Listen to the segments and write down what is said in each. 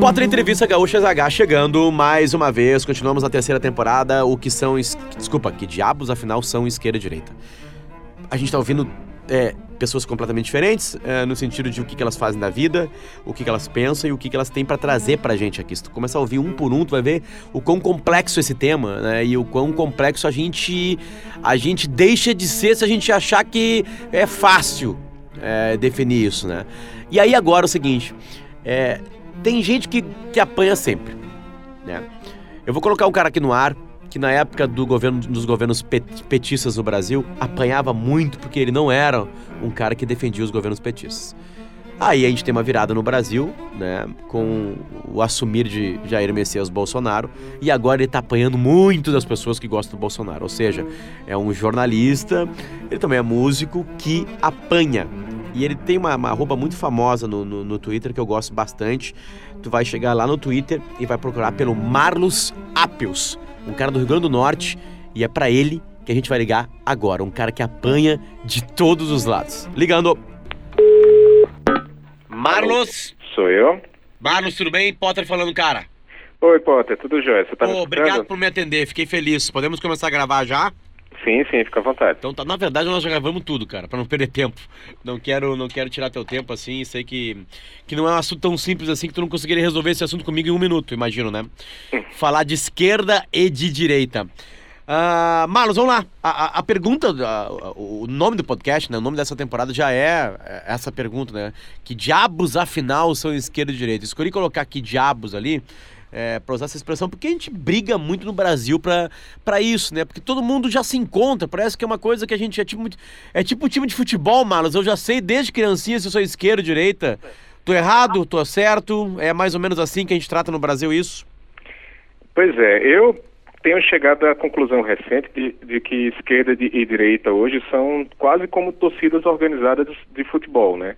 Potter Entrevista Gaúcha ZH chegando mais uma vez. Continuamos na terceira temporada. O que são. es- Desculpa, que diabos afinal são esquerda e direita? A gente tá ouvindo é, pessoas completamente diferentes, é, no sentido de o que, que elas fazem da vida, o que, que elas pensam e o que, que elas têm pra trazer pra gente aqui. Se tu começar a ouvir um por um, tu vai ver o quão complexo esse tema, né? E o quão complexo a gente, a gente deixa de ser se a gente achar que é fácil é, definir isso, né? E aí agora é o seguinte, é, tem gente que, que apanha sempre, né? Eu vou colocar um cara aqui no ar que na época do governo, dos governos pet- petistas no Brasil apanhava muito porque ele não era um cara que defendia os governos petistas. Aí a gente tem uma virada no Brasil, né, com o assumir de Jair Messias Bolsonaro, e agora ele tá apanhando muito das pessoas que gostam do Bolsonaro. Ou seja, é um jornalista, ele também é músico que apanha. E ele tem uma, uma arroba muito famosa no, no, no Twitter que eu gosto bastante. Tu vai chegar lá no Twitter e vai procurar pelo Marlos Appius, um cara do Rio Grande do Norte, e é pra ele que a gente vai ligar agora, um cara que apanha de todos os lados. Ligando. Marlos! Sou eu? Marlos, tudo bem? Potter falando, cara. Oi, Potter, tudo jóia? Você tá escutando? obrigado por me atender, fiquei feliz. Podemos começar a gravar já? Sim, sim, fica à vontade. Então, tá, na verdade, nós já gravamos tudo, cara, pra não perder tempo. Não quero, não quero tirar teu tempo assim, sei que, que não é um assunto tão simples assim que tu não conseguiria resolver esse assunto comigo em um minuto, imagino, né? Falar de esquerda e de direita. Ah, Marlos, vamos lá. A, a- a pergunta, a- o nome do podcast, né? O nome dessa temporada já é essa pergunta, né? Que diabos, afinal, são esquerda e direita? Escolhi colocar aqui diabos ali, é, pra usar essa expressão, porque a gente briga muito no Brasil pra isso, né? Porque todo mundo já se encontra, parece que é uma coisa que a gente é tipo, é tipo time de futebol, Marlos. Eu já sei desde criancinha se eu sou esquerda ou direita. Tô errado, tô certo, é mais ou menos assim que a gente trata no Brasil isso? Pois é, eu tenho chegado à conclusão recente de, de que esquerda e direita hoje são quase como torcidas organizadas de futebol, né?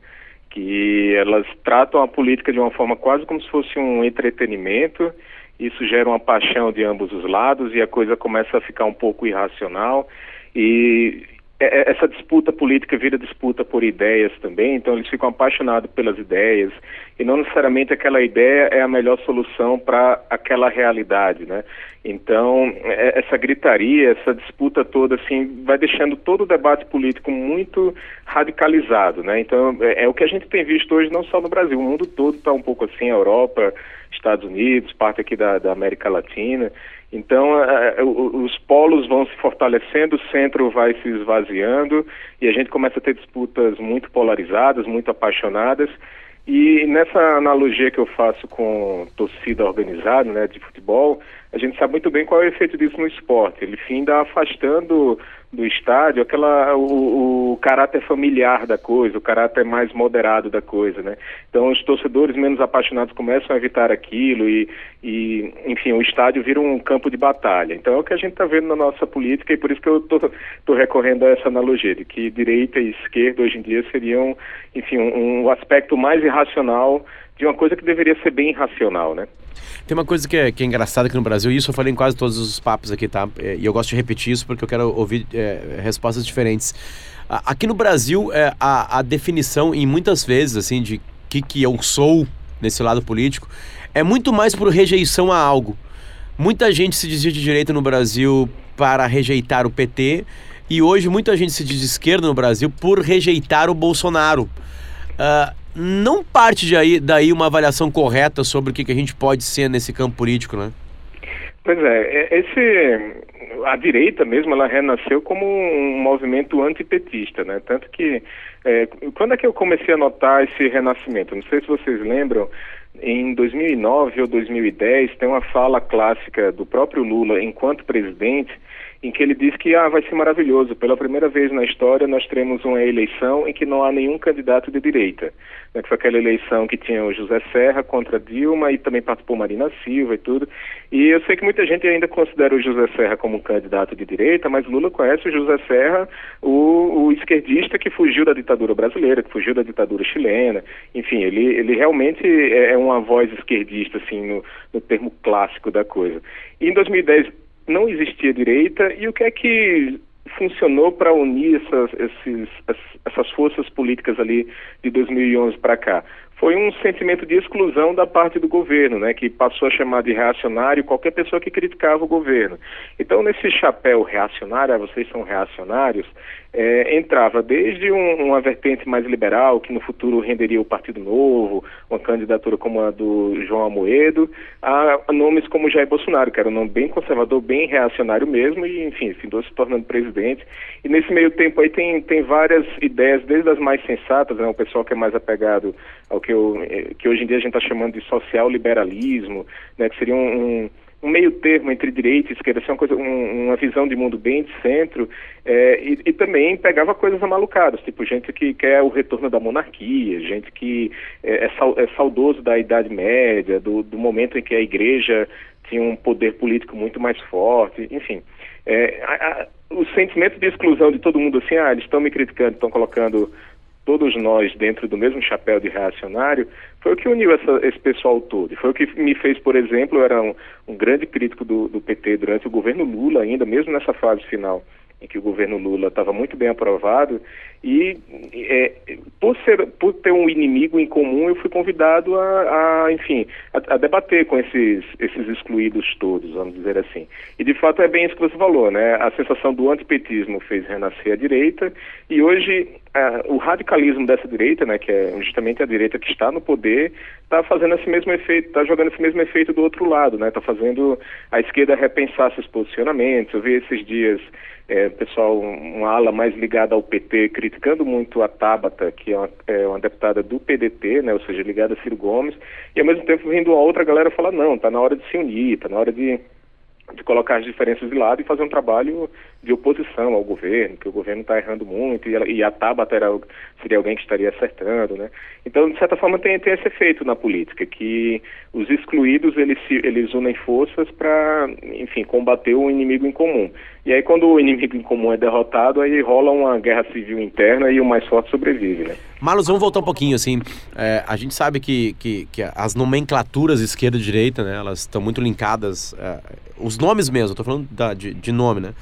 Que elas tratam a política de uma forma quase como se fosse um entretenimento, isso gera uma paixão de ambos os lados e a coisa começa a ficar um pouco irracional. E essa disputa política vira disputa por ideias também, então eles ficam apaixonados pelas ideias e não necessariamente aquela ideia é a melhor solução para aquela realidade, né? Então é- essa gritaria, essa disputa toda assim vai deixando todo o debate político muito radicalizado, né? Então é, é o que a gente tem visto hoje não só no Brasil, o mundo todo está um pouco assim, a Europa, Estados Unidos, parte aqui da, da América Latina. Então, eh, o- os polos vão se fortalecendo, o centro vai se esvaziando e a gente começa a ter disputas muito polarizadas, muito apaixonadas. E nessa analogia que eu faço com torcida organizada, né, de futebol, a gente sabe muito bem qual é o efeito disso no esporte. Ele finda afastando do estádio aquela o, o caráter familiar da coisa, o caráter mais moderado da coisa, né? Então os torcedores menos apaixonados começam a evitar aquilo e, e enfim, o estádio vira um campo de batalha. Então é o que a gente está vendo na nossa política e por isso que eu estou recorrendo a essa analogia de que direita e esquerda hoje em dia seriam, enfim, um, um aspecto mais irracional de uma coisa que deveria ser bem racional, né? Tem uma coisa que é, que é engraçada aqui no Brasil, e isso eu falei em quase todos os papos aqui, tá? É, E eu gosto de repetir isso porque eu quero ouvir é, respostas diferentes. Aqui no Brasil, é, a, a definição, em muitas vezes, assim, de que, que eu sou nesse lado político, é muito mais por rejeição a algo. Muita gente se dizia de direita no Brasil para rejeitar o PT, e hoje muita gente se diz de esquerda no Brasil por rejeitar o Bolsonaro. Ah, não parte de aí, daí uma avaliação correta sobre o que, que a gente pode ser nesse campo político, né? Pois é, é- esse a direita mesmo ela renasceu como um movimento antipetista, né? Tanto que é, quando é que eu comecei a notar esse renascimento? Não sei se vocês lembram, em 2009 ou 2010 tem uma fala clássica do próprio Lula enquanto presidente em que ele diz que ah, vai ser maravilhoso. Pela primeira vez na história, nós teremos uma eleição em que não há nenhum candidato de direita. Né, que foi aquela eleição que tinha o José Serra contra Dilma e também participou Marina Silva e tudo. E eu sei que muita gente ainda considera o José Serra como um candidato de direita, mas Lula conhece o José Serra, o, o esquerdista que fugiu da ditadura brasileira, que fugiu da ditadura chilena. Enfim, ele, ele realmente é uma voz esquerdista, assim, no, no termo clássico da coisa. E em 2010 não existia direita e o que é que funcionou para unir essas, esses, essas forças políticas ali de 2011 para cá? Foi um sentimento de exclusão da parte do governo, né, que passou a chamar de reacionário qualquer pessoa que criticava o governo. Então, nesse chapéu reacionário, ah, vocês são reacionários, é, entrava desde um, uma vertente mais liberal, que no futuro renderia o Partido Novo, uma candidatura como a do João Amoedo, a, a nomes como Jair Bolsonaro, que era um nome bem conservador, bem reacionário mesmo, e enfim, se tornando presidente. E nesse meio tempo aí tem, tem várias ideias, desde as mais sensatas, né, o pessoal que é mais apegado ao que, eu, eh, que hoje em dia a gente está chamando de social liberalismo, né, que seria um, um um meio termo entre direita e esquerda, assim, uma, coisa, um, uma visão de mundo bem de centro, é, e, e, também pegava coisas amalucadas, tipo gente que quer o retorno da monarquia, gente que é, é, é saudoso da Idade Média, do, do, momento em que a igreja tinha um poder político muito mais forte, enfim. A, a, o sentimento de exclusão de todo mundo, assim, ah, eles estão me criticando, estão colocando todos nós dentro do mesmo chapéu de reacionário, foi o que uniu essa, esse pessoal todo. Foi o que me fez, por exemplo, eu era um, um grande crítico do, do PT durante o governo Lula ainda, mesmo nessa fase final em que o governo Lula estava muito bem aprovado e é, por ser por ter um inimigo em comum eu fui convidado a, a enfim a, a, debater com esses esses excluídos todos vamos dizer assim. E de fato é bem isso que você falou né? A sensação do antipetismo fez renascer a direita e hoje o radicalismo dessa direita né que é justamente a direita que está no poder está fazendo esse mesmo efeito está jogando esse mesmo efeito do outro lado né? Está fazendo a esquerda repensar seus posicionamentos eu vi esses dias é, pessoal, uma ala mais ligada ao PT, criticando muito a Tabata, que é uma, é uma, deputada do PDT, né, ou seja, ligada a Ciro Gomes, e ao mesmo tempo vindo a outra galera falar, não, está na hora de se unir, está na hora de de colocar as diferenças de lado e fazer um trabalho de oposição ao governo, que o governo está errando muito e, ela, e a Tabata era, seria alguém que estaria acertando, né? Então, de certa forma, tem, tem esse efeito na política, que os excluídos, eles, se, eles unem forças para, enfim, combater o inimigo em comum. E aí, quando o inimigo em comum é derrotado, aí rola uma guerra civil interna e o mais forte sobrevive, né? Malus, vamos voltar um pouquinho, assim, é, a gente sabe que, que, que, as nomenclaturas esquerda e direita, né, elas estão muito linkadas, é, os nomes mesmo, estou falando da, de, de, nome, né,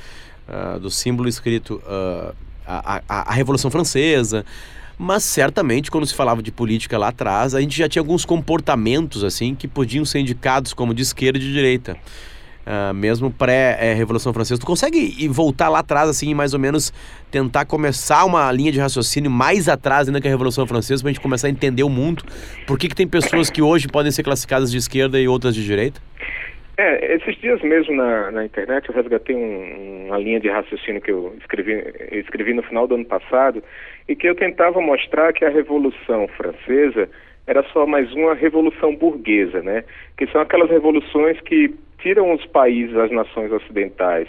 uh, do símbolo escrito uh, a, a, a Revolução Francesa, mas certamente quando se falava de política lá atrás, a gente já tinha alguns comportamentos, assim, que podiam ser indicados como de esquerda e de direita. Uh, mesmo pré-Revolução Francesa. Tu consegue voltar lá atrás, assim, mais ou menos tentar começar uma linha de raciocínio mais atrás ainda que a Revolução Francesa, para a gente começar a entender o mundo? Por que, que tem pessoas que hoje podem ser classificadas de esquerda e outras de direita? É, esses dias mesmo na, na internet eu resgatei um, uma linha de raciocínio que eu escrevi, escrevi no final do ano passado e que eu tentava mostrar que a Revolução Francesa era só mais uma revolução burguesa, né? Que são aquelas revoluções que tiram os países, as nações ocidentais,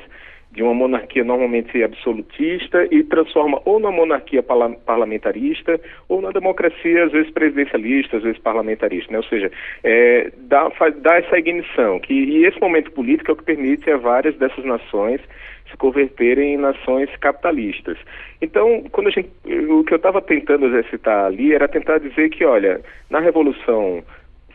de uma monarquia normalmente absolutista e transforma ou na monarquia parlamentarista ou na democracia, às vezes presidencialista, às vezes parlamentarista. Né? Ou seja, é, dá, faz, dá essa ignição. Que, e esse momento político é o que permite a várias dessas nações se converterem em nações capitalistas. Então, quando a gente, o que eu estava tentando exercitar ali era tentar dizer que, olha, na Revolução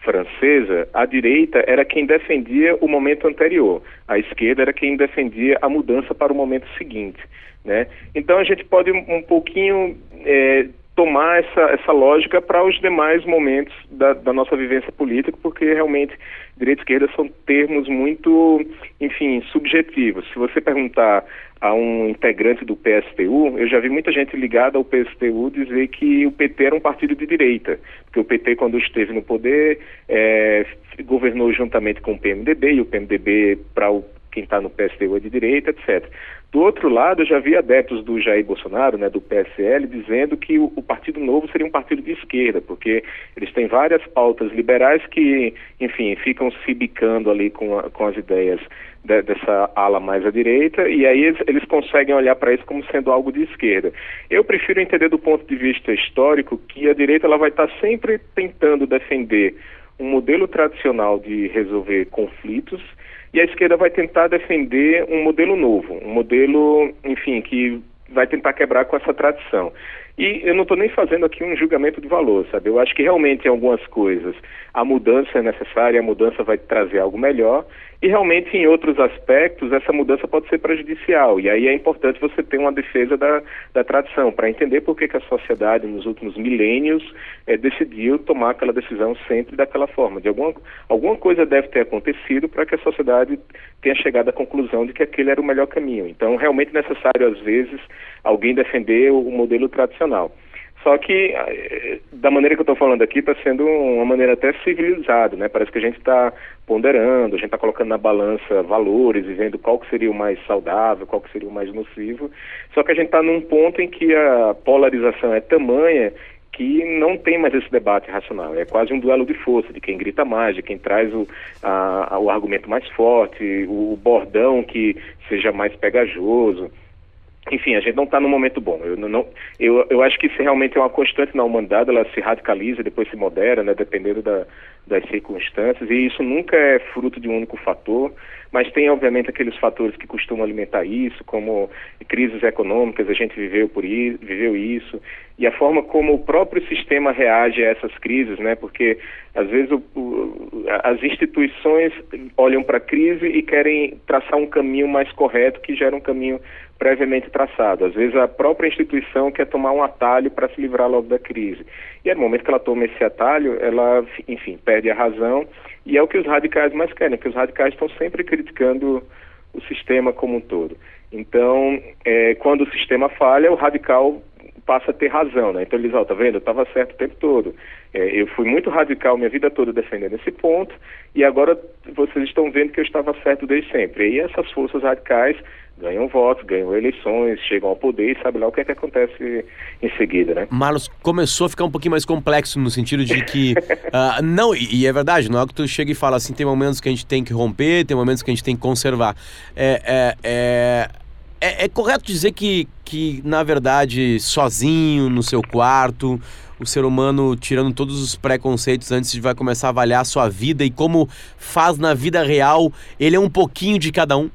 francesa, a direita era quem defendia o momento anterior, a esquerda era quem defendia a mudança para o momento seguinte. Né? Então a gente pode um, pouquinho é, tomar essa, essa lógica para os demais momentos da, da, nossa vivência política, porque realmente direita e esquerda são termos muito, enfim, subjetivos. Se você perguntar a um integrante do PSTU, eu já vi muita gente ligada ao PSTU dizer que o PT era um partido de direita, porque o PT, quando esteve no poder, é, governou juntamente com o PMDB, e o PMDB, para quem está no PSTU, é de direita, etc. Do outro lado, eu já vi adeptos do Jair Bolsonaro, né, do PSL, dizendo que o, o, Partido Novo seria um partido de esquerda, porque eles têm várias pautas liberais que, enfim, ficam se bicando ali com, a, com as ideias de, dessa ala mais à direita, e aí eles, eles conseguem olhar para isso como sendo algo de esquerda. Eu prefiro entender do ponto de vista histórico que a direita ela vai estar tá sempre tentando defender um modelo tradicional de resolver conflitos e a esquerda vai tentar defender um modelo novo, um modelo, enfim, que vai tentar quebrar com essa tradição. E eu não estou nem fazendo aqui um julgamento de valor, sabe? Eu acho que realmente em algumas coisas a mudança é necessária, a mudança vai trazer algo melhor, e realmente em outros aspectos essa mudança pode ser prejudicial. E aí é importante você ter uma defesa da, da tradição, para entender por que, que a sociedade nos últimos milênios é, decidiu tomar aquela decisão sempre daquela forma. De alguma, alguma coisa deve ter acontecido para que a sociedade tenha chegado à conclusão de que aquele era o melhor caminho. Então, realmente necessário, às vezes, alguém defender o modelo tradicional. Só que, eh, da maneira que eu estou falando aqui, está sendo uma maneira até civilizada, né? Parece que a gente está ponderando, a gente está colocando na balança valores e vendo qual que seria o mais saudável, qual que seria o mais nocivo. Só que a gente está num ponto em que a polarização é tamanha que não tem mais esse debate racional. É quase um duelo de força, de quem grita mais, de quem traz o, a, o argumento mais forte, o bordão que seja mais pegajoso enfim, a gente não está num momento bom. Eu, não, eu, eu acho que isso realmente é uma constante na humanidade, ela se radicaliza, depois se modera, né, dependendo da, das circunstâncias, e isso nunca é fruto de um único fator, mas tem, obviamente, aqueles fatores que costumam alimentar isso, como crises econômicas, a gente viveu, por isso, viveu isso, e a forma como o próprio sistema reage a essas crises, né, porque às vezes o, o, as instituições olham para a crise e querem traçar um caminho mais correto, que gera um caminho previamente traçado. Às vezes a própria instituição quer tomar um atalho para se livrar logo da crise. E é no momento que ela toma esse atalho, ela, enfim, perde a razão. E é o que os radicais mais querem, porque os radicais estão sempre criticando o sistema como um todo. Então, é, quando o sistema falha, o radical passa a ter razão, né? Então eles, ó, tá vendo? Eu estava certo o tempo todo. É, eu fui muito radical minha vida toda defendendo esse ponto e agora vocês estão vendo que eu estava certo desde sempre. E essas forças radicais ganham votos, ganham eleições, chegam ao poder e sabe lá o que é que acontece em seguida, né? Marlos, começou a ficar um pouquinho mais complexo no sentido de que, uh, não, e, é verdade, não é que tu chega e fala assim, tem momentos que a gente tem que romper, tem momentos que a gente tem que conservar. É, é, é, é, é correto dizer que, que, na verdade, sozinho, no seu quarto, o ser humano, tirando todos os preconceitos antes de vai começar a avaliar a sua vida e como faz na vida real, ele é um pouquinho de cada um?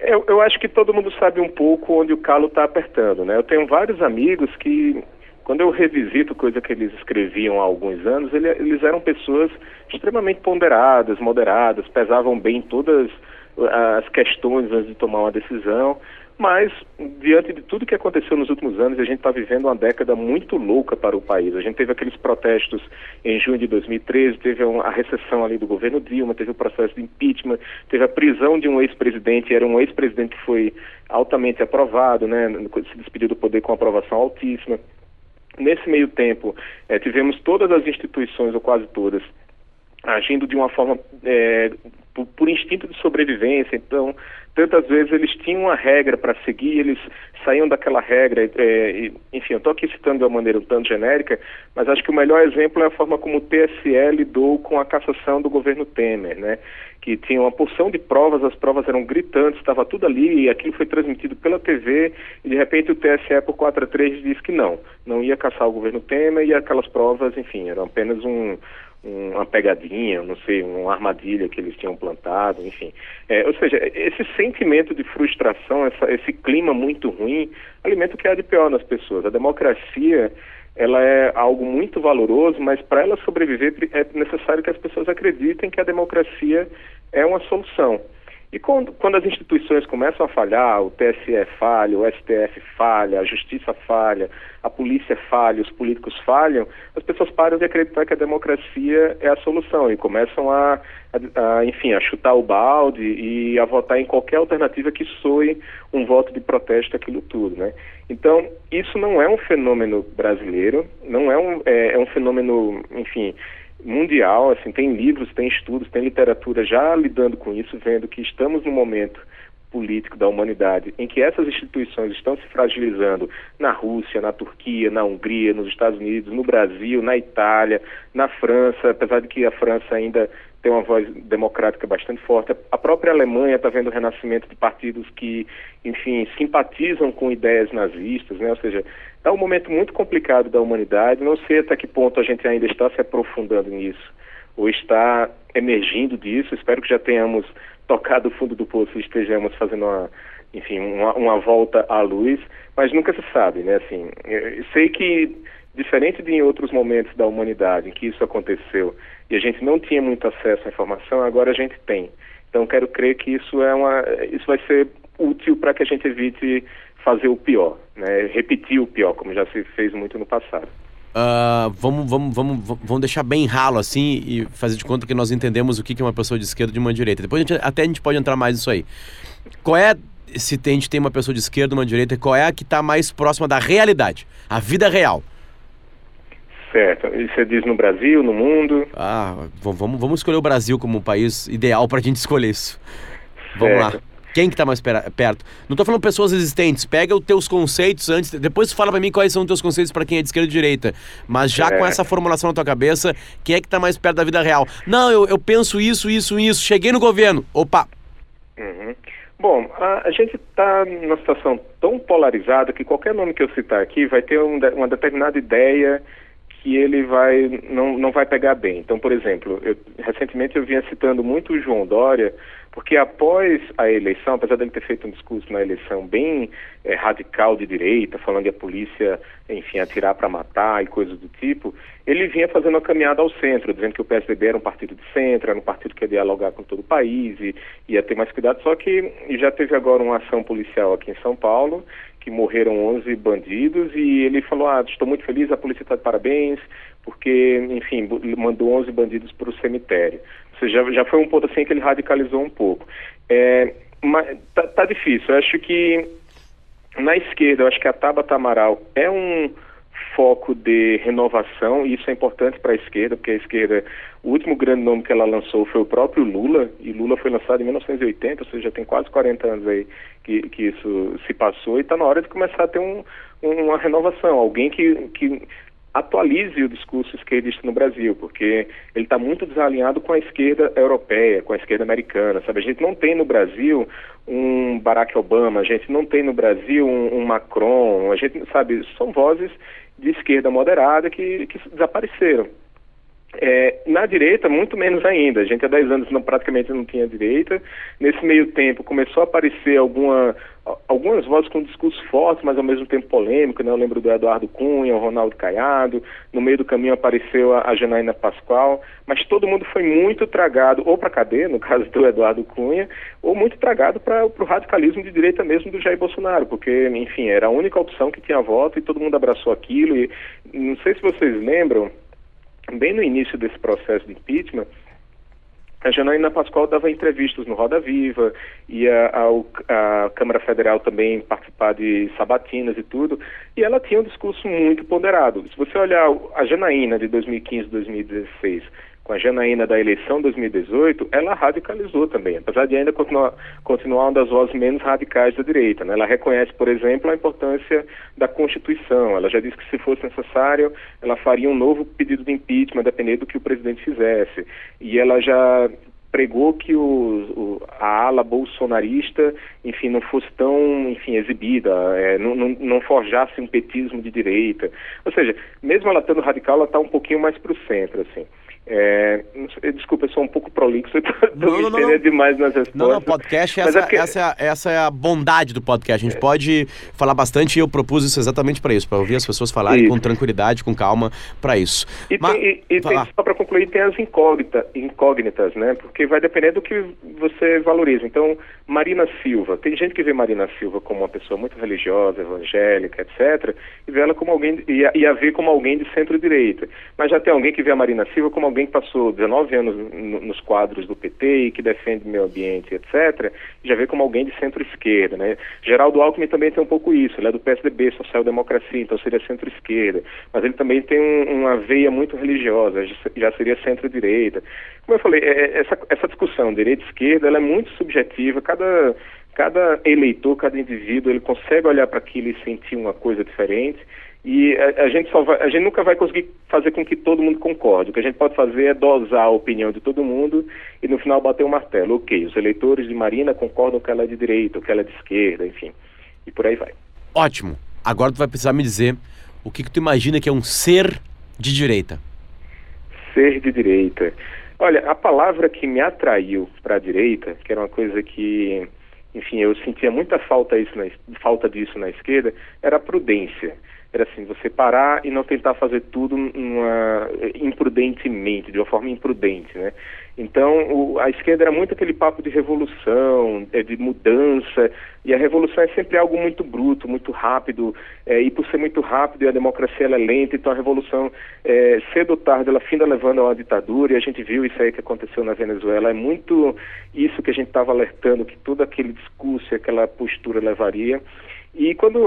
Eu, eu acho que todo mundo sabe um pouco onde o calo está apertando, né? Eu tenho vários amigos que, quando eu revisito coisa que eles escreviam há alguns anos, ele, eles eram pessoas extremamente ponderadas, moderadas, pesavam bem todas as questões antes de tomar uma decisão. Mas, diante de tudo que aconteceu nos últimos anos, a gente está vivendo uma década muito louca para o país. A gente teve aqueles protestos em junho de 2013, teve a recessão ali do governo Dilma, teve o processo de impeachment, teve a prisão de um ex-presidente, era um ex-presidente que foi altamente aprovado, né, se despediu do poder com aprovação altíssima. Nesse meio tempo, eh, tivemos todas as instituições, ou quase todas, agindo de uma forma é, por, por, instinto de sobrevivência. Então, tantas vezes eles tinham uma regra para seguir, eles saíam daquela regra. É, e, enfim, eu estou aqui citando de uma maneira um tanto genérica, mas acho que o melhor exemplo é a forma como o TSE lidou com a cassação do governo Temer, né? Que tinha uma porção de provas, as provas eram gritantes, estava tudo ali, e aquilo foi transmitido pela TV, e de repente o TSE, por 4 a 3, disse que não, não ia caçar o governo Temer, e aquelas provas, enfim, eram apenas um uma pegadinha, não sei, uma armadilha que eles tinham plantado, enfim. É, ou seja, esse sentimento de frustração, essa, esse clima muito ruim, alimenta o que há de pior nas pessoas. A democracia, ela é algo muito valoroso, mas para ela sobreviver é necessário que as pessoas acreditem que a democracia é uma solução. E quando, quando, as instituições começam a falhar, o TSE falha, o STF falha, a Justiça falha, a polícia falha, os políticos falham, as pessoas param de acreditar que a democracia é a solução e começam a, a, a enfim, a chutar o balde e a votar em qualquer alternativa que soe um voto de protesto, aquilo tudo, né? Então, isso não é um fenômeno brasileiro, não é um, é, é um fenômeno, enfim, mundial, assim, tem livros, tem estudos, tem literatura já lidando com isso, vendo que estamos num momento político da humanidade em que essas instituições estão se fragilizando na Rússia, na Turquia, na Hungria, nos Estados Unidos, no Brasil, na Itália, na França, apesar de que a França ainda tem uma voz democrática bastante forte. A própria Alemanha está vendo o renascimento de partidos que, enfim, simpatizam com ideias nazistas, né? Ou seja, é um momento muito complicado da humanidade. Não sei até que ponto a gente ainda está se aprofundando nisso ou está emergindo disso. Espero que já tenhamos tocado o fundo do poço e estejamos fazendo uma enfim, uma, uma volta à luz, mas nunca se sabe, né? Assim, sei que diferente de em outros momentos da humanidade em que isso aconteceu e a gente não tinha muito acesso à informação, agora a gente tem. Então quero crer que isso é uma, isso vai ser útil para que a gente evite fazer o pior, né? repetir o pior, como já se fez muito no passado. Uh, vamos, vamos, vamos, vamos deixar bem ralo assim e fazer de conta que nós entendemos o que é uma pessoa de esquerda e de uma direita. Depois a gente, até a gente pode entrar mais nisso aí. Qual é, se a gente tem uma pessoa de esquerda e uma direita, qual é a que está mais próxima da realidade, a vida real? Certo. E você diz no Brasil, no mundo? Ah, vamos, vamos escolher o Brasil como o país ideal para a gente escolher isso. Vamos certo. lá. Quem que tá mais perto? Não tô falando pessoas existentes. Pega os teus conceitos antes, depois fala para mim quais são os teus conceitos para quem é de esquerda e direita. Mas já é. com essa formulação na tua cabeça, quem é que tá mais perto da vida real? Não, eu, eu penso isso, isso, isso. Cheguei no governo. Opa! Uhum. Bom, a, a gente está numa situação tão polarizada que qualquer nome que eu citar aqui vai ter um, uma determinada ideia que ele vai não, não vai pegar bem. Então, por exemplo, eu, recentemente eu vinha citando muito o João Dória, porque após a eleição, apesar dele ter feito um discurso na eleição bem é, radical de direita, falando que a polícia, enfim, atirar para matar e coisas do tipo, ele vinha fazendo uma caminhada ao centro, dizendo que o PSDB era um partido de centro, era um partido que ia dialogar com todo o país e ia ter mais cuidado, só que já teve agora uma ação policial aqui em São Paulo que morreram 11 bandidos e ele falou, ah, estou muito feliz, a polícia está de parabéns, porque, enfim, mandou 11 bandidos para o cemitério. Ou seja, já, já foi um ponto assim que ele radicalizou um pouco. É, mas tá, tá difícil, eu acho que na esquerda, eu acho que a Tabata Amaral é um foco de renovação, e isso é importante para a esquerda, porque a esquerda, o último grande nome que ela lançou foi o próprio Lula, e Lula foi lançado em 1980, ou seja, já tem quase 40 anos aí que, que isso se passou, e está na hora de começar a ter um, uma renovação, alguém que, que atualize o discurso esquerdista no Brasil, porque ele está muito desalinhado com a esquerda europeia, com a esquerda americana, sabe? A gente não tem no Brasil um Barack Obama, a gente não tem no Brasil um, um Macron, a gente, sabe, são vozes de esquerda moderada que, que desapareceram. É, na direita, muito menos ainda. A gente há 10 anos não, praticamente não tinha direita. Nesse meio tempo começou a aparecer alguma, algumas vozes com discurso forte, mas ao mesmo tempo polêmico. Né? Eu lembro do Eduardo Cunha, o Ronaldo Caiado. No meio do caminho apareceu a, a Janaína Pascoal. Mas todo mundo foi muito tragado, ou para a cadeia, no caso do Eduardo Cunha, ou muito tragado para o radicalismo de direita mesmo do Jair Bolsonaro, porque, enfim, era a única opção que tinha voto e todo mundo abraçou aquilo. E não sei se vocês lembram bem no início desse processo de impeachment, a Janaína Pascoal dava entrevistas no Roda Viva, ia ao, a Câmara Federal também participar de sabatinas e tudo, e ela tinha um discurso muito ponderado. Se você olhar a Janaína de 2015 2016 com a Janaína da eleição 2018, ela radicalizou também, apesar de ainda continuar, continuar uma das vozes menos radicais da direita. Né? Ela reconhece, por exemplo, a importância da Constituição. Ela já disse que se fosse necessário, ela faria um novo pedido de impeachment, dependendo do que o presidente fizesse. E ela já pregou que o, o, a ala bolsonarista, enfim, não fosse tão, enfim, exibida, é, não, não, não, forjasse um petismo de direita. Ou seja, mesmo ela estando radical, ela está um pouquinho mais para o centro, assim. É, desculpa, eu sou um pouco prolixo, estou me não, demais nas respostas. Não, não, podcast, essa, é que... essa, é essa, é a bondade do podcast. A gente é. pode falar bastante e eu propus isso exatamente para isso, para ouvir as pessoas falarem isso. com tranquilidade, com calma, para isso. E, Mas, tem, e, e tem, só para concluir, tem as incógnita, incógnitas, né? Porque vai depender do que você valoriza. Então, Marina Silva, tem gente que vê Marina Silva como uma pessoa muito religiosa, evangélica, etc., e vê ela como alguém, e a, e a vê como alguém de centro-direita. Mas já tem alguém que vê a Marina Silva como alguém que passou 19 anos nos quadros do PT e que defende meio ambiente, etc., já vê como alguém de centro-esquerda. Né? Geraldo Alckmin também tem um pouco isso, ele é do PSDB, social-democracia, então seria centro-esquerda. Mas ele também tem um, uma veia muito religiosa, já seria centro-direita. Como eu falei, é, é, essa, essa discussão direita-esquerda ela é muito subjetiva, cada cada eleitor, cada indivíduo, ele consegue olhar para aquilo e sentir uma coisa diferente. E a, a gente só vai, a gente nunca vai conseguir fazer com que todo mundo concorde. O que a gente pode fazer é dosar a opinião de todo mundo e no final bater o um martelo. Ok, os eleitores de Marina concordam que ela é de direita, que ela é de esquerda, enfim. E por aí vai. Ótimo. Agora tu vai precisar me dizer o que, que tu imagina que é um ser de direita. Ser de direita. Olha, a palavra que me atraiu para a direita, que era uma coisa que enfim, eu sentia muita falta, isso na, falta disso na esquerda, era prudência. Era assim, você parar e não tentar fazer tudo imprudentemente, de uma forma imprudente, né? Então, o, a esquerda era muito aquele papo de revolução, é, de mudança, e a revolução é sempre algo muito bruto, muito rápido, é, e por ser muito rápido e a democracia é lenta, então a revolução, é, cedo ou tarde, ela finda levando a uma ditadura, e a gente viu isso aí que aconteceu na Venezuela. É muito isso que a gente estava alertando, que todo aquele discurso e aquela postura levaria. E quando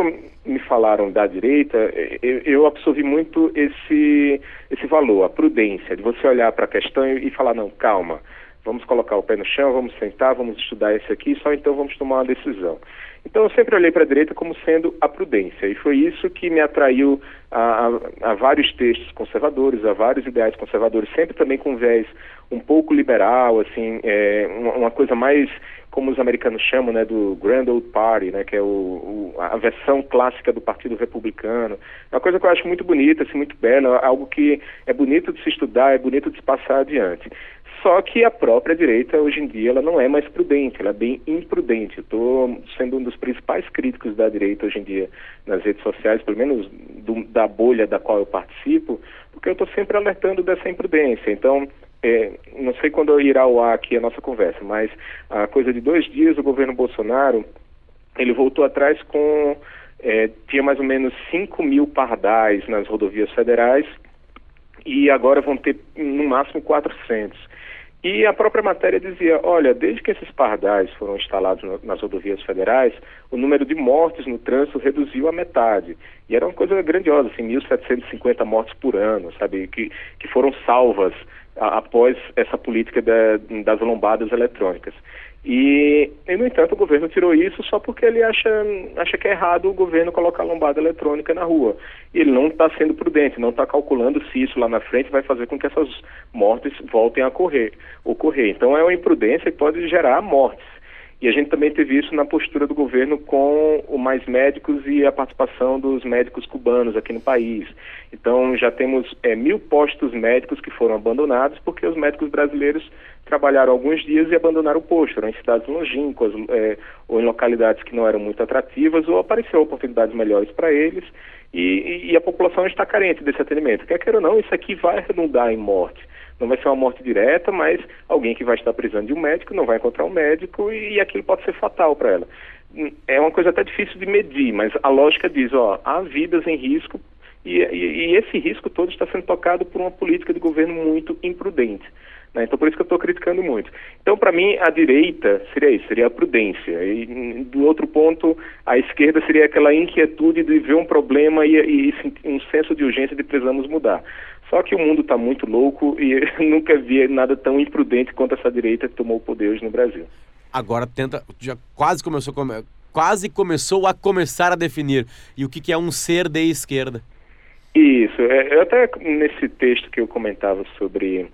me falaram da direita, eu, absorvi muito esse, esse valor, a prudência, de você olhar para a questão e falar, não, calma, vamos colocar o pé no chão, vamos sentar, vamos estudar esse aqui, só então vamos tomar uma decisão. Então eu sempre olhei para a direita como sendo a prudência, e foi isso que me atraiu a, a, a, vários textos conservadores, a vários ideais conservadores, sempre também com viés um pouco liberal, assim, é, uma, coisa mais como os americanos chamam, né, do Grand Old Party, né, que é o, o, a versão clássica do Partido Republicano. É uma coisa que eu acho muito bonita, assim, muito bela, algo que é bonito de se estudar, é bonito de se passar adiante. Só que a própria direita, hoje em dia, ela não é mais prudente, ela é bem imprudente. Estou sendo um dos principais críticos da direita hoje em dia nas redes sociais, pelo menos do, da bolha da qual eu participo, porque eu estou sempre alertando dessa imprudência. Então, é, não sei quando irá ao ar aqui a nossa conversa, mas a coisa de dois dias o governo Bolsonaro ele voltou atrás com é, tinha mais ou menos 5 mil pardais nas rodovias federais e agora vão ter no máximo 400. E a própria matéria dizia, olha, desde que esses pardais foram instalados no, nas rodovias federais, o número de mortes no trânsito reduziu a metade. E era uma coisa grandiosa, assim, 1.750 mortes por ano, sabe, que, que foram salvas a, após essa política da, das lombadas eletrônicas. E, e, no entanto, o governo tirou isso só porque ele acha, acha que é errado o governo colocar lombada eletrônica na rua. E ele não está sendo prudente, não está calculando se isso lá na frente vai fazer com que essas mortes voltem a ocorrer. ocorrer. Então é uma imprudência que pode gerar mortes. E a gente também teve isso na postura do governo com o Mais Médicos e a participação dos médicos cubanos aqui no país. Então já temos é, mil postos médicos que foram abandonados porque os médicos brasileiros trabalharam alguns dias e abandonaram o posto. Eram em cidades longínquas é, ou em localidades que não eram muito atrativas ou apareceu oportunidades melhores para eles e, e, a população está carente desse atendimento. Quer queira ou não, isso aqui vai redundar em morte não vai ser uma morte direta, mas alguém que vai estar precisando de um médico não vai encontrar um médico e, e aquilo pode ser fatal para ela. É uma coisa até difícil de medir, mas a lógica diz, ó, há vidas em risco e, e, e esse risco todo está sendo tocado por uma política de governo muito imprudente. Né? Então, por isso que eu estou criticando muito. Então, para mim, a direita seria isso, seria a prudência. E, do outro ponto, a esquerda seria aquela inquietude de ver um problema e, e um senso de urgência de precisamos mudar. Só que o mundo está muito louco e nunca vi nada tão imprudente quanto essa direita que tomou o poder hoje no Brasil. Agora tenta, já quase começou, quase começou a começar a definir. E o que, que é um ser de esquerda? Isso, é, até nesse texto que eu comentava sobre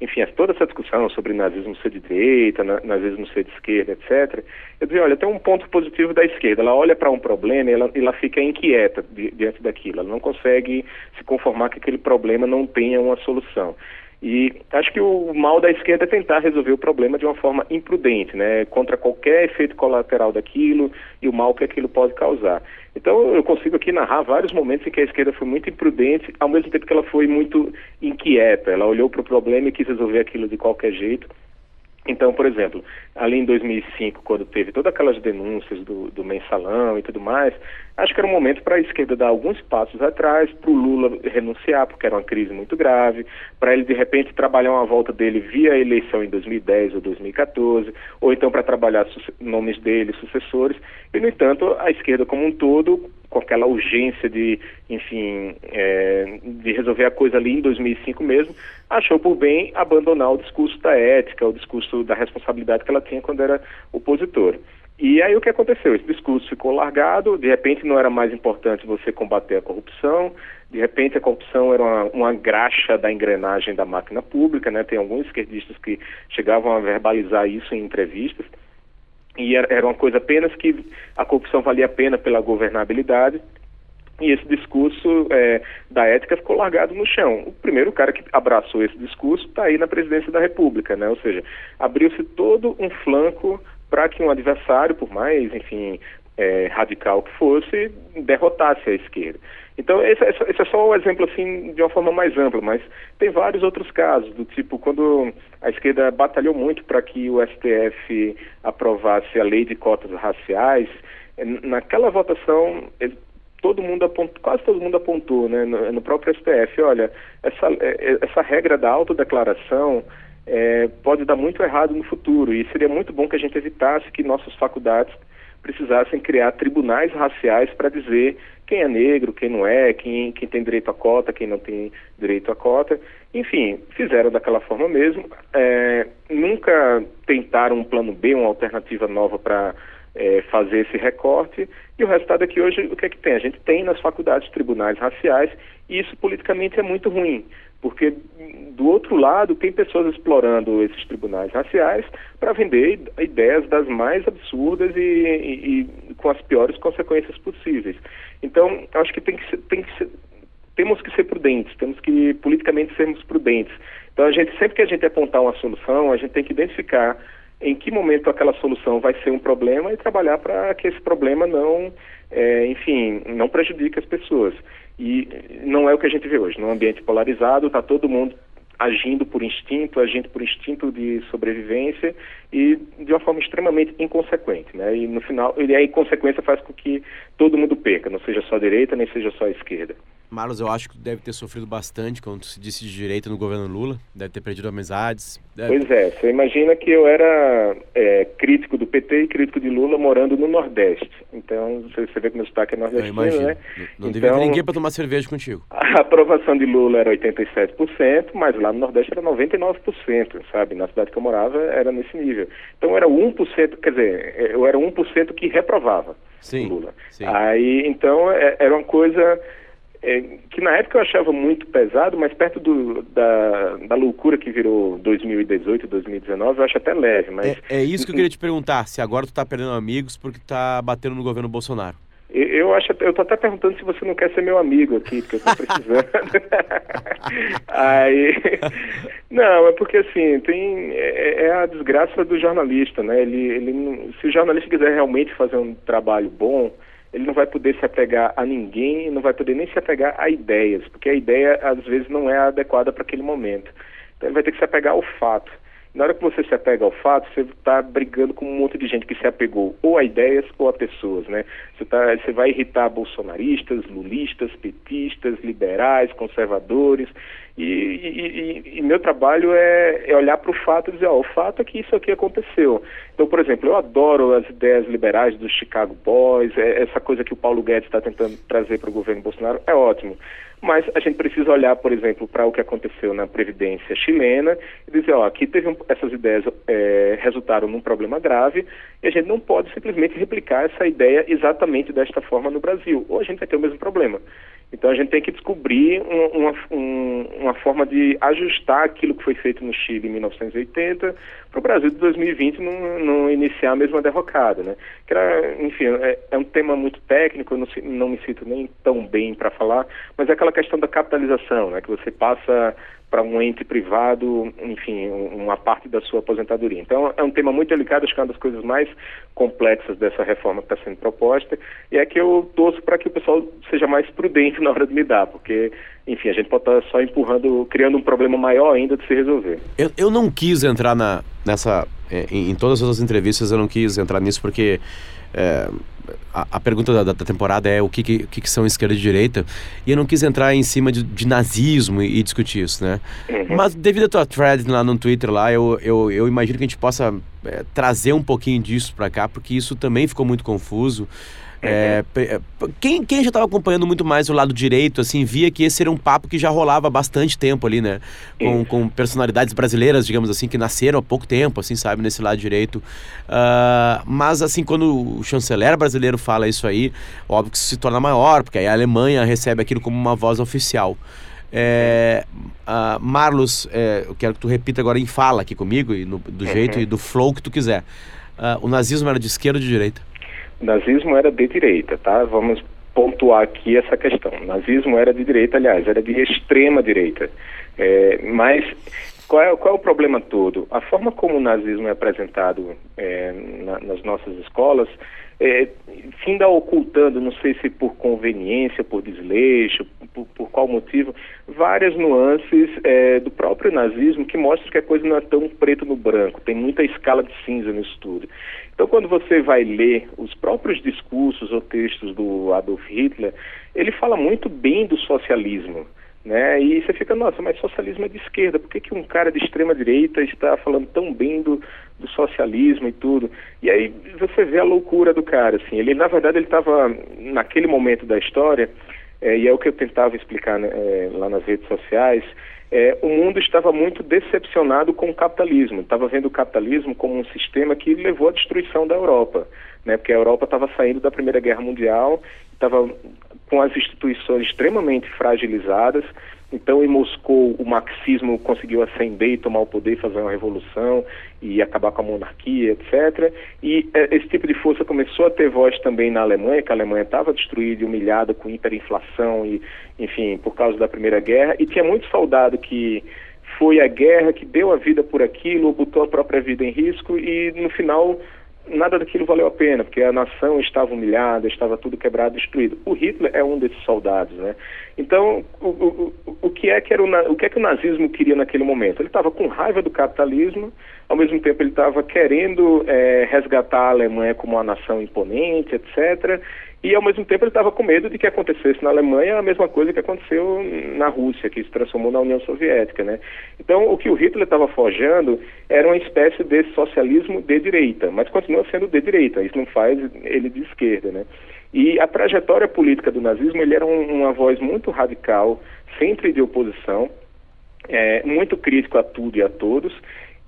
enfim, toda essa discussão sobre nazismo ser de direita, nazismo ser de esquerda, etc., eu dizia, olha, tem um ponto positivo da esquerda, ela olha para um problema e ela, ela fica inquieta diante daquilo, ela não consegue se conformar que aquele problema não tenha uma solução. E acho que o mal da esquerda é tentar resolver o problema de uma forma imprudente, né, contra qualquer efeito colateral daquilo e o mal que aquilo pode causar. Então eu consigo aqui narrar vários momentos em que a esquerda foi muito imprudente, ao mesmo tempo que ela foi muito inquieta. Ela olhou para o problema e quis resolver aquilo de qualquer jeito. Então, por exemplo, ali em 2005, quando teve todas aquelas denúncias do, do mensalão e tudo mais, acho que era um momento para a esquerda dar alguns passos atrás, para o Lula renunciar, porque era uma crise muito grave, para ele de repente trabalhar uma volta dele via eleição em 2010 ou 2014, ou então para trabalhar nomes dele, sucessores. E, no entanto, a esquerda como um todo com aquela urgência de, enfim, é, de resolver a coisa ali em 2005 mesmo, achou por bem abandonar o discurso da ética, o discurso da responsabilidade que ela tinha quando era opositora. E aí o que aconteceu? Esse discurso ficou largado, de repente não era mais importante você combater a corrupção, de repente a corrupção era uma, uma graxa da engrenagem da máquina pública, né? Tem alguns esquerdistas que chegavam a verbalizar isso em entrevistas e era, era uma coisa apenas que a corrupção valia a pena pela governabilidade e esse discurso é, da ética ficou largado no chão. O primeiro cara que abraçou esse discurso está aí na presidência da República, né? Ou seja, abriu-se todo um flanco para que um adversário, por mais, enfim, é, radical que fosse, derrotasse a esquerda. Então, esse, esse, é só um exemplo, assim, de uma forma mais ampla, mas tem vários outros casos, do tipo, quando a esquerda batalhou muito para que o STF aprovasse a lei de cotas raciais, naquela votação, todo mundo apontou, quase todo mundo apontou, né, no, no próprio STF, olha, essa, é, essa regra da autodeclaração é, pode dar muito errado no futuro, e seria muito bom que a gente evitasse que nossas faculdades precisassem criar tribunais raciais para dizer quem é negro, quem não é, quem, quem tem direito à cota, quem não tem direito à cota. Enfim, fizeram daquela forma mesmo. É, nunca tentaram um plano B, uma alternativa nova para é, fazer esse recorte. E o resultado é que hoje o que é que tem? A gente tem nas faculdades tribunais raciais e isso politicamente é muito ruim porque do outro lado tem pessoas explorando esses tribunais raciais para vender ideias das mais absurdas e, e, e, com as piores consequências possíveis. Então, acho que tem que ser, tem que ser, temos que ser prudentes, temos que politicamente sermos prudentes. Então, a gente sempre que a gente apontar uma solução, a gente tem que identificar em que momento aquela solução vai ser um problema e trabalhar para que esse problema não, é, enfim, não prejudique as pessoas. E não é o que a gente vê hoje. Num ambiente polarizado, está todo mundo agindo por instinto, agindo por instinto de sobrevivência e de uma forma extremamente inconsequente, né? E no final, e a inconsequência faz com que todo mundo perca, não seja só a direita, nem seja só a esquerda. Marlos, eu acho que deve ter sofrido bastante quando se disse de direita no governo Lula, deve ter perdido amizades. Deve... Pois é, você imagina que eu era é, crítico do PT e crítico de Lula morando no Nordeste. Então, você, vê que meu sotaque é nordestino, né? Não, não então, devia ninguém para tomar cerveja contigo. A aprovação de Lula era 87%, mas lá no Nordeste era 99%, sabe? Na cidade que eu morava era nesse nível. Então era 1%, quer dizer, eu era 1% que reprovava sim, Lula. Sim. Aí, então, é, era uma coisa é, que na época eu achava muito pesado, mas perto do, da, da loucura que virou 2018, 2019, eu acho até leve. Mas... É, é isso que eu queria te perguntar, se agora tu tá perdendo amigos porque tá batendo no governo Bolsonaro. Eu acho, eu tô até perguntando se você não quer ser meu amigo aqui, porque eu tô precisando. Aí, não, é porque assim, tem é, é, a desgraça do jornalista, né? Ele, ele, se o jornalista quiser realmente fazer um trabalho bom, ele não vai poder se apegar a ninguém, não vai poder nem se apegar a ideias, porque a ideia às vezes não é adequada para aquele momento. Então ele vai ter que se apegar ao fato. Na hora que você se apega ao fato, você está brigando com um monte de gente que se apegou ou a ideias ou a pessoas, né? Você, tá, você vai irritar bolsonaristas, lulistas, petistas, liberais, conservadores. E, e, e, e meu trabalho é, é olhar para o fato e dizer, ó, o fato é que isso aqui aconteceu. Então, por exemplo, eu adoro as ideias liberais dos Chicago Boys, é, essa coisa que o Paulo Guedes está tentando trazer para o governo Bolsonaro, é ótimo. Mas a gente precisa olhar, por exemplo, para o que aconteceu na Previdência chilena e dizer, ó, aqui teve um, essas ideias é, resultaram num problema grave e a gente não pode simplesmente replicar essa ideia exatamente desta forma no Brasil. Ou a gente vai ter o mesmo problema. Então a gente tem que descobrir um, uma, um, uma forma de ajustar aquilo que foi feito no Chile em 1980 para o Brasil de 2020 não, não, iniciar a mesma derrocada, né? Que era, enfim, é, é, um tema muito técnico, eu não, não me sinto nem tão bem para falar, mas é aquela questão da capitalização, né? Que você passa para um ente privado, enfim, uma parte da sua aposentadoria. Então, é um tema muito delicado, acho que é uma das coisas mais complexas dessa reforma que está sendo proposta, e é que eu torço para que o pessoal seja mais prudente na hora de lidar, porque, enfim, a gente pode estar tá só empurrando, criando um problema maior ainda de se resolver. Eu, eu não quis entrar na, nessa, é, em, em todas as entrevistas, eu não quis entrar nisso porque é, a, a, pergunta da, da, temporada é o que, que, que, são esquerda e direita, e eu não quis entrar em cima de, de nazismo e, e, discutir isso, né? Uhum. Mas devido à tua thread lá no Twitter, lá, eu, eu, eu imagino que a gente possa é, trazer um pouquinho disso para cá, porque isso também ficou muito confuso. É, é quem, quem já estava acompanhando muito mais o lado direito, assim, via que esse era um papo que já rolava há bastante tempo ali, né? Com, com personalidades brasileiras, digamos assim, que nasceram há pouco tempo, assim, sabe, nesse lado direito. Uh, mas, assim, quando o chanceler brasileiro fala isso aí, óbvio que isso se torna maior, porque aí a Alemanha recebe aquilo como uma voz oficial. É, uh, Marlos, é, eu quero que tu repita agora em fala aqui comigo, e no, do jeito uhum. e do flow que tu quiser. Uh, o nazismo era de esquerda ou de direita? Nazismo era de direita, tá? Vamos pontuar aqui essa questão. O nazismo era de direita, aliás, era de extrema direita. É, mas qual é, qual é o problema todo? A forma como o nazismo é apresentado é, na, nas nossas escolas é, finda ocultando, não sei se por conveniência, por desleixo, por, por qual motivo, várias nuances é, do próprio nazismo que mostram que a coisa não é tão preto no branco, tem muita escala de cinza no estudo. Então, quando você vai ler os próprios discursos ou textos do Adolf Hitler, ele fala muito bem do socialismo. Né? E você fica, nossa, mas socialismo é de esquerda, por que, que um cara de extrema direita está falando tão bem do, do socialismo e tudo? E aí você vê a loucura do cara, assim, ele na verdade ele estava naquele momento da história, é, e é o que eu tentava explicar né, é, lá nas redes sociais, é, o mundo estava muito decepcionado com o capitalismo, estava vendo o capitalismo como um sistema que levou à destruição da Europa, né? porque a Europa estava saindo da Primeira Guerra Mundial, estava com as instituições extremamente fragilizadas. Então, em Moscou, o marxismo conseguiu ascender e tomar o poder, fazer uma revolução e acabar com a monarquia, etc. E é, esse tipo de força começou a ter voz também na Alemanha, que a Alemanha estava destruída e humilhada com hiperinflação e, enfim, por causa da Primeira Guerra. E tinha muito soldado que foi a guerra, que deu a vida por aquilo, ou botou a própria vida em risco e, no final, nada daquilo valeu a pena, porque a nação estava humilhada, estava tudo quebrado, destruído. O Hitler é um desses soldados, né? Então, o, o, o, que é que era o, o que é que o nazismo queria naquele momento? Ele estava com raiva do capitalismo, ao mesmo tempo ele estava querendo é, resgatar a Alemanha como uma nação imponente, etc. E ao mesmo tempo ele estava com medo de que acontecesse na Alemanha a mesma coisa que aconteceu na Rússia, que se transformou na União Soviética, né? Então, o que o Hitler estava forjando era uma espécie de socialismo de direita, mas continua sendo de direita. Isso não faz ele de esquerda, né? E a trajetória política do nazismo, ele era um, uma voz muito radical, sempre de oposição, é, muito crítico a tudo e a todos,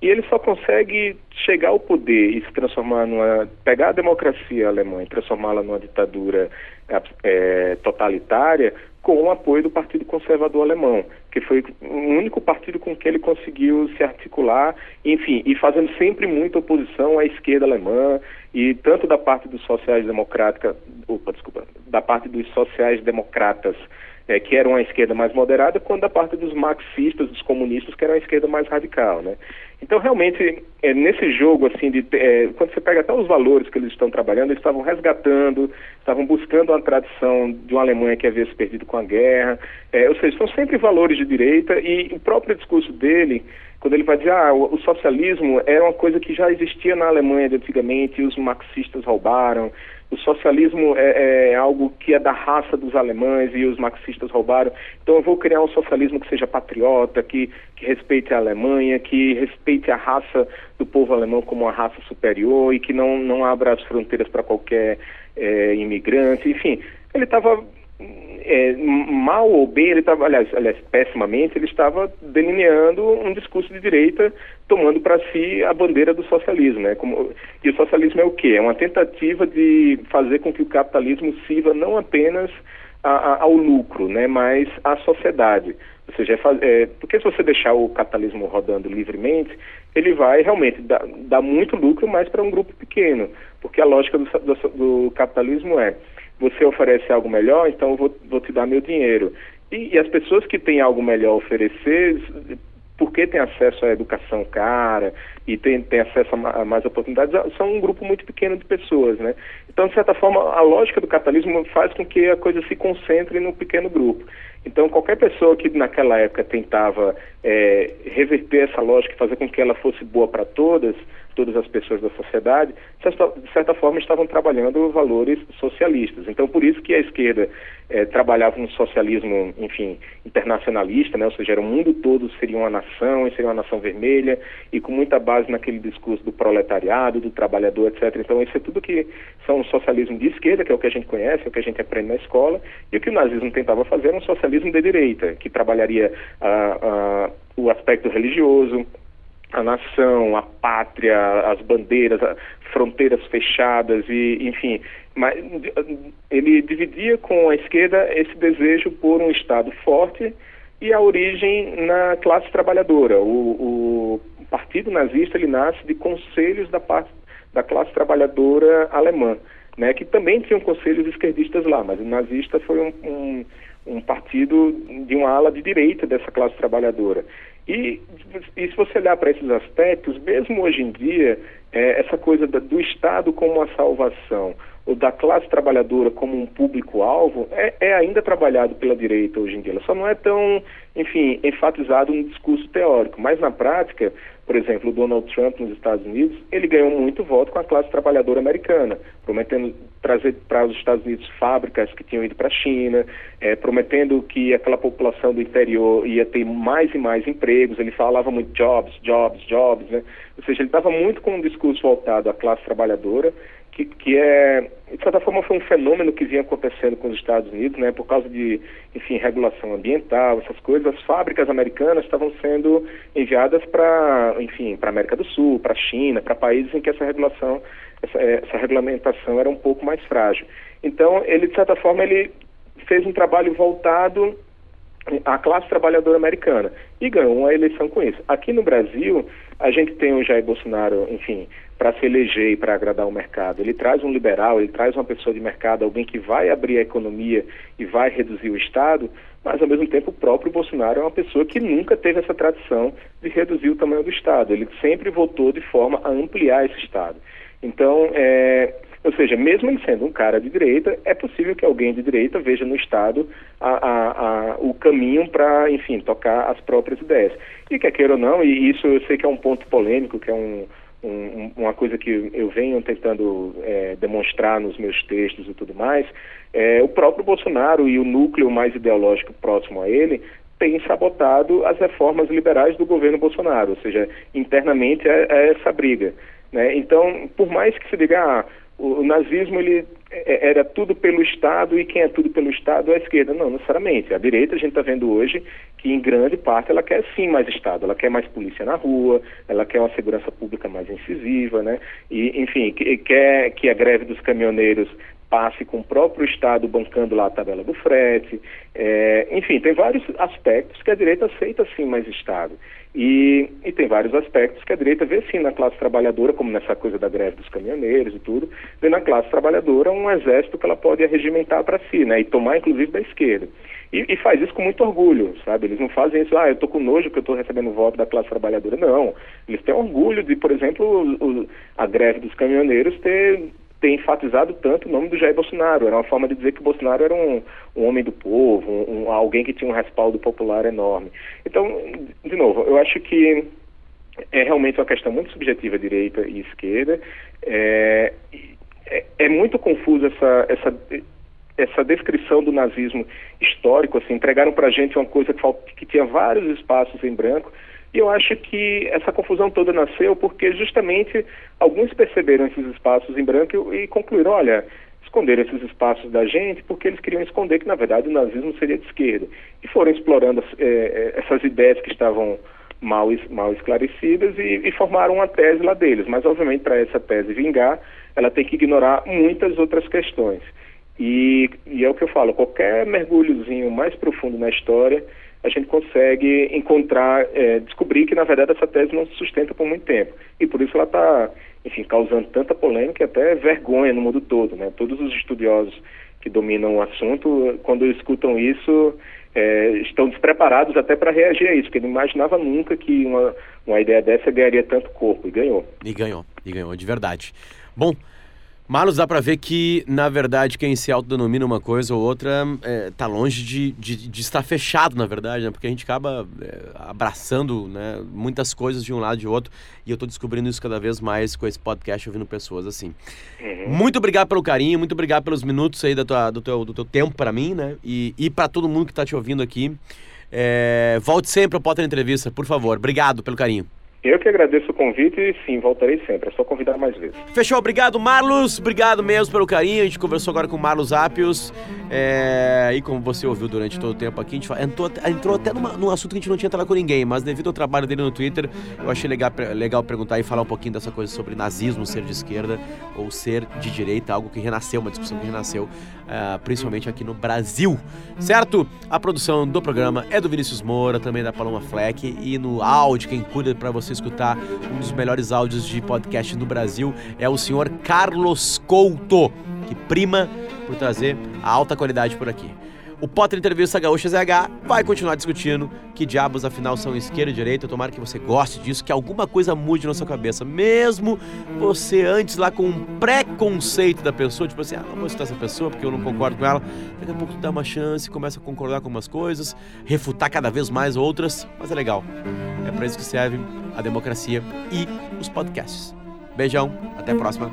e ele só consegue chegar ao poder e se transformar numa. pegar a democracia alemã e transformá-la numa ditadura é, totalitária com o apoio do Partido Conservador Alemão, que foi o único partido com que ele conseguiu se articular, enfim, e fazendo sempre muita oposição à esquerda alemã, e tanto da parte dos sociais-democráticos, opa, desculpa, da parte dos sociais-democratas é, que eram a esquerda mais moderada, quanto da parte dos marxistas, dos comunistas, que eram a esquerda mais radical, né? Então, realmente, é, nesse jogo, assim, de, é, quando você pega até os valores que eles estão trabalhando, eles estavam resgatando, estavam buscando uma tradição de uma Alemanha que havia se perdido com a guerra, é, ou seja, são sempre valores de direita e o próprio discurso dele, quando ele vai dizer, ah, o, o socialismo era uma coisa que já existia na Alemanha de antigamente e os marxistas roubaram, o socialismo é, é, algo que é da raça dos alemães e os marxistas roubaram. Então eu vou criar um socialismo que seja patriota, que, que respeite a Alemanha, que respeite a raça do povo alemão como uma raça superior e que não, não abra as fronteiras para qualquer é, imigrante. Enfim, ele estava é, mal ou bem, ele estava, aliás, aliás, pessimamente, ele estava delineando um discurso de direita, tomando para si a bandeira do socialismo. Né? Como, e o socialismo é o quê? É uma tentativa de fazer com que o capitalismo sirva não apenas a, a, ao lucro, né, mas à sociedade. Ou seja, é, é, porque se você deixar o capitalismo rodando livremente, ele vai realmente dar, dar muito lucro, mas para um grupo pequeno. Porque a lógica do, do, do capitalismo é você oferece algo melhor, então eu vou, vou te dar meu dinheiro. E, e, as pessoas que têm algo melhor a oferecer, porque têm acesso à educação cara e têm, têm acesso a mais oportunidades, são um grupo muito pequeno de pessoas, né? Então, de certa forma, a lógica do capitalismo faz com que a coisa se concentre no pequeno grupo. Então, qualquer pessoa que naquela época tentava é, reverter essa lógica fazer com que ela fosse boa para todas, todas as pessoas da sociedade, de certa forma estavam trabalhando valores socialistas. Então, por isso que a esquerda é, trabalhava um socialismo, enfim, internacionalista, né? ou seja, era o mundo todo seria uma nação, e seria uma nação vermelha, e com muita base naquele discurso do proletariado, do trabalhador, etc. Então, isso é tudo que são um socialismo de esquerda, que é o que a gente conhece, é o que a gente aprende na escola, e o que o nazismo tentava fazer era um socialismo de direita, que trabalharia ah, ah, o aspecto religioso, a nação, a pátria, as bandeiras, as fronteiras fechadas e, enfim, mas ele dividia com a esquerda esse desejo por um Estado forte e a origem na classe trabalhadora. O, o partido nazista ele nasce de conselhos da parte da classe trabalhadora alemã, né, que também tinham conselhos esquerdistas lá, mas o nazista foi um, um, um partido de uma ala de direita dessa classe trabalhadora. E, e se você olhar para esses aspectos, mesmo hoje em dia, é, essa coisa da, do Estado como uma salvação, ou da classe trabalhadora como um público-alvo, é, é, ainda trabalhado pela direita hoje em dia. Ela só não é tão, enfim, enfatizado no discurso teórico, mas na prática, por exemplo, o Donald Trump nos Estados Unidos, ele ganhou muito voto com a classe trabalhadora americana, prometendo trazer para os Estados Unidos fábricas que tinham ido para a China, é, prometendo que aquela população do interior ia ter mais e mais empregos. Ele falava muito jobs, jobs, jobs, né? Ou seja, ele estava muito com um discurso voltado à classe trabalhadora, que, que é, de certa forma, foi um fenômeno que vinha acontecendo com os Estados Unidos, né, por causa de, enfim, regulação ambiental, essas coisas. As fábricas americanas estavam sendo enviadas para, enfim, para a América do Sul, para a China, para países em que essa regulação, essa, essa regulamentação era um pouco mais frágil. Então, ele, de certa forma, ele fez um trabalho voltado à classe trabalhadora americana e ganhou uma eleição com isso. Aqui no Brasil, a gente tem o Jair Bolsonaro, enfim, para se eleger e para agradar o mercado. Ele traz um liberal, ele traz uma pessoa de mercado, alguém que vai abrir a economia e vai reduzir o Estado, mas ao mesmo tempo o próprio Bolsonaro é uma pessoa que nunca teve essa tradição de reduzir o tamanho do Estado. Ele sempre votou de forma a ampliar esse Estado. Então, é, ou seja, mesmo ele sendo um cara de direita, é possível que alguém de direita veja no Estado a, a, a, o caminho para, enfim, tocar as próprias ideias. E quer queira ou não, e isso eu sei que é um ponto polêmico, que é um, um, uma coisa que eu venho tentando é, demonstrar nos meus textos e tudo mais, é, o próprio Bolsonaro e o núcleo mais ideológico próximo a ele tem sabotado as reformas liberais do governo Bolsonaro, ou seja, internamente é, é essa briga. Né? Então, por mais que se diga, ah, o, nazismo ele é, era tudo pelo Estado e quem é tudo pelo Estado é a esquerda. Não, necessariamente. A direita, a gente está vendo hoje que, em grande parte, ela quer sim mais Estado. Ela quer mais polícia na rua, ela quer uma segurança pública mais incisiva, né? E, enfim, que, quer que a greve dos caminhoneiros passe com o próprio Estado bancando lá a tabela do frete. É, enfim, tem vários aspectos que a direita aceita sim mais Estado. E, e, tem vários aspectos que a direita vê sim na classe trabalhadora, como nessa coisa da greve dos caminhoneiros e tudo, vê na classe trabalhadora um exército que ela pode regimentar para si, né? E tomar inclusive da esquerda. E, e, faz isso com muito orgulho, sabe? Eles não fazem isso, ah, eu tô com nojo que eu estou recebendo voto da classe trabalhadora. Não. Eles têm orgulho de, por exemplo, o, o, a greve dos caminhoneiros ter ter enfatizado tanto o nome do Jair Bolsonaro. Era uma forma de dizer que o Bolsonaro era um, um homem do povo, um, um, alguém que tinha um respaldo popular enorme. Então, de novo, eu acho que é realmente uma questão muito subjetiva, direita e esquerda. É, é, é muito confuso essa, essa, essa descrição do nazismo histórico. Assim, entregaram para a gente uma coisa que, que tinha vários espaços em branco e eu acho que essa confusão toda nasceu porque justamente alguns perceberam esses espaços em branco e concluíram, olha, esconderam esses espaços da gente porque eles queriam esconder que, na verdade, o nazismo seria de esquerda. E foram explorando é, essas ideias que estavam mal, mal esclarecidas e, e formaram uma tese lá deles. Mas, obviamente, para essa tese vingar, ela tem que ignorar muitas outras questões. E, e é o que eu falo, qualquer mergulhozinho mais profundo na história a gente consegue encontrar, é, descobrir que na verdade essa tese não se sustenta por muito tempo. E por isso ela está, enfim, causando tanta polêmica e até vergonha no mundo todo. Né? Todos os estudiosos que dominam o assunto, quando escutam isso, é, estão despreparados até para reagir a isso, porque não imaginava nunca que uma, uma ideia dessa ganharia tanto corpo, e ganhou. E ganhou, e ganhou, de verdade. Bom, Marlos, dá para ver que, na verdade, quem se autodenomina uma coisa ou outra é, tá longe de, de, de, estar fechado, na verdade, né? Porque a gente acaba é, abraçando né, muitas coisas de um lado e de outro. E eu tô descobrindo isso cada vez mais com esse podcast, ouvindo pessoas assim. Uhum. Muito obrigado pelo carinho, muito obrigado pelos minutos aí da tua, do, teu, do teu tempo para mim, né? E, e para todo mundo que tá te ouvindo aqui. É, volte sempre ao Potter Entrevista, por favor. Obrigado pelo carinho. Eu que agradeço o convite e sim, voltarei sempre. É só convidar mais vezes. Fechou, obrigado, Marlos. Obrigado mesmo pelo carinho. A gente conversou agora com o Marlos Apios. É... E como você ouviu durante todo o tempo aqui, a gente entrou, entrou até numa, num assunto que a gente não tinha falado com ninguém, mas devido ao trabalho dele no Twitter, eu achei legal, legal perguntar e falar um pouquinho dessa coisa sobre nazismo, ser de esquerda ou ser de direita, algo que renasceu, uma discussão que renasceu, uh, principalmente aqui no Brasil. Certo? A produção do programa é do Vinícius Moura, também da Paloma Fleck, e no áudio, quem cuida para você você escutar um dos melhores áudios de podcast no Brasil é o senhor Carlos Couto, que prima por trazer a alta qualidade por aqui. O Potter Entrevista Gaúcha ZH vai continuar discutindo que diabos afinal são esquerda e direita. Tomara que você goste disso, que alguma coisa mude na sua cabeça. Mesmo você antes lá com um preconceito da pessoa, tipo assim, ah, não vou citar essa pessoa porque eu não concordo com ela. Daqui a pouco tu dá uma chance, começa a concordar com umas coisas, refutar cada vez mais outras, mas é legal. É para isso que serve a democracia e os podcasts. Beijão, até a próxima.